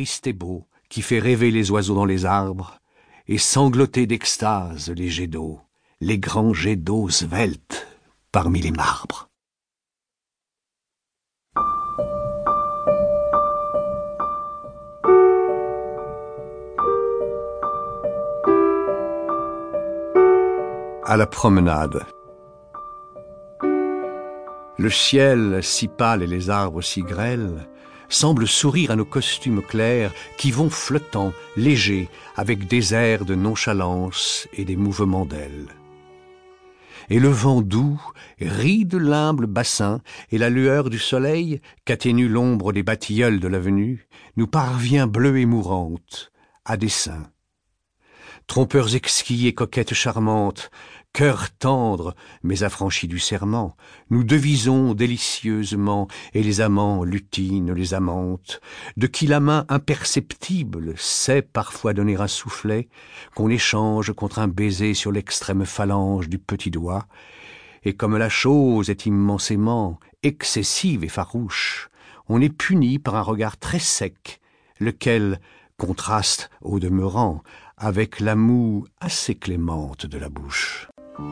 et beau, qui fait rêver les oiseaux dans les arbres, et sangloter d'extase les jets d'eau, les grands jets d'eau sveltes parmi les marbres. À la promenade. Le ciel si pâle et les arbres si grêles semblent sourire à nos costumes clairs qui vont flottant, légers, avec des airs de nonchalance et des mouvements d'ailes. Et le vent doux rit de l'humble bassin, et la lueur du soleil, qu'atténue l'ombre des bατilleuls de l'avenue, nous parvient bleue et mourante, à dessein. Trompeurs exquis et coquettes charmantes, cœur tendre, mais affranchi du serment, nous devisons délicieusement, et les amants lutinent les amantes, de qui la main imperceptible sait parfois donner un soufflet, qu'on échange contre un baiser sur l'extrême phalange du petit doigt, et comme la chose est immensément excessive et farouche, on est puni par un regard très sec, lequel contraste au demeurant avec la moue assez clémente de la bouche. Les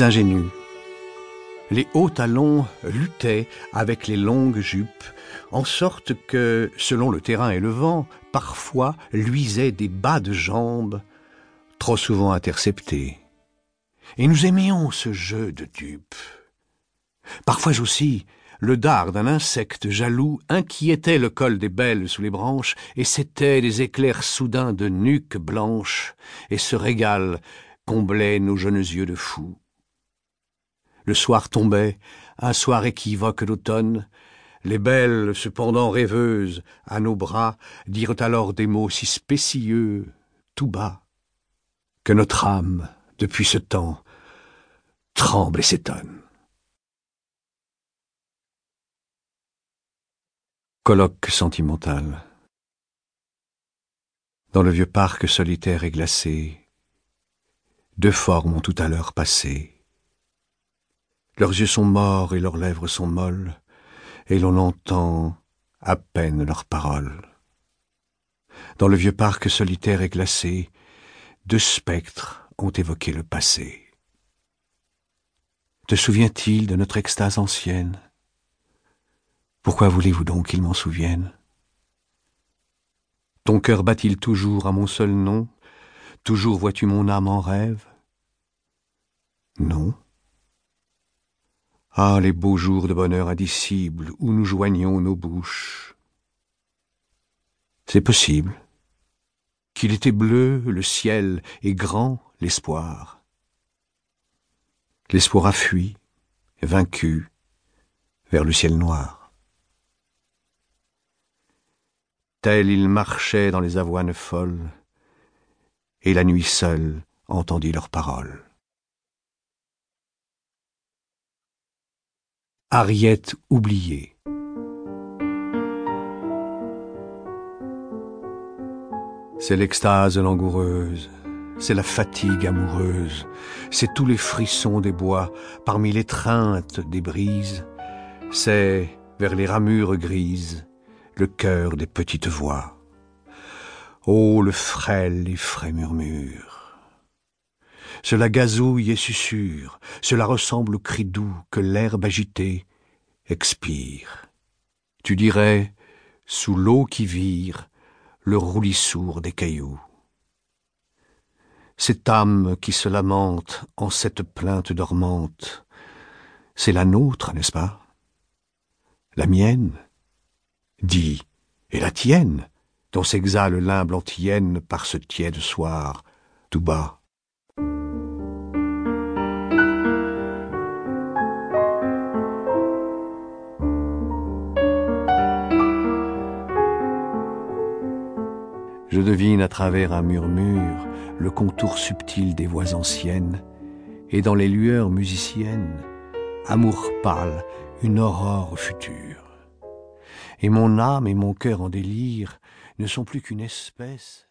ingénus. Les hauts talons luttaient avec les longues jupes, en sorte que, selon le terrain et le vent, parfois luisaient des bas de jambes, trop souvent interceptés. Et nous aimions ce jeu de dupes. Parfois aussi, le dard d'un insecte jaloux inquiétait le col des belles sous les branches, et c'étaient des éclairs soudains de nuques blanches, et ce régal comblait nos jeunes yeux de fous. Le soir tombait, un soir équivoque d'automne, les belles, cependant rêveuses, à nos bras, dirent alors des mots si spécieux, tout bas, que notre âme, depuis ce temps, tremble et s'étonne. Colloque sentimental. Dans le vieux parc solitaire et glacé, deux formes ont tout à l'heure passé. Leurs yeux sont morts et leurs lèvres sont molles, et l'on entend à peine leurs paroles. Dans le vieux parc solitaire et glacé, deux spectres ont évoqué le passé. Te souvient-il de notre extase ancienne? Pourquoi voulez-vous donc qu'il m'en souvienne? Ton cœur bat-il toujours à mon seul nom? Toujours vois-tu mon âme en rêve? Non. Ah, les beaux jours de bonheur indicible où nous joignions nos bouches. C'est possible. Qu'il était bleu le ciel et grand l'espoir. L'espoir a fui, vaincu, vers le ciel noir. Tel il marchait dans les avoines folles, et la nuit seule entendit leurs paroles. Ariette oubliée C'est l'extase langoureuse, c'est la fatigue amoureuse, c'est tous les frissons des bois, parmi l'étreinte des brises, c'est vers les ramures grises, le cœur des petites voix. Oh, le frêle et frais murmure. Cela gazouille et susurre, cela ressemble au cri doux que l'herbe agitée expire. Tu dirais, sous l'eau qui vire, le roulissour des cailloux. Cette âme qui se lamente en cette plainte dormante, c'est la nôtre, n'est-ce pas? La mienne? Dis, et la tienne, dont s'exhale l'humble antienne par ce tiède soir, tout bas. Je devine à travers un murmure le contour subtil des voix anciennes, et dans les lueurs musiciennes, amour pâle, une aurore future et mon âme et mon cœur en délire ne sont plus qu'une espèce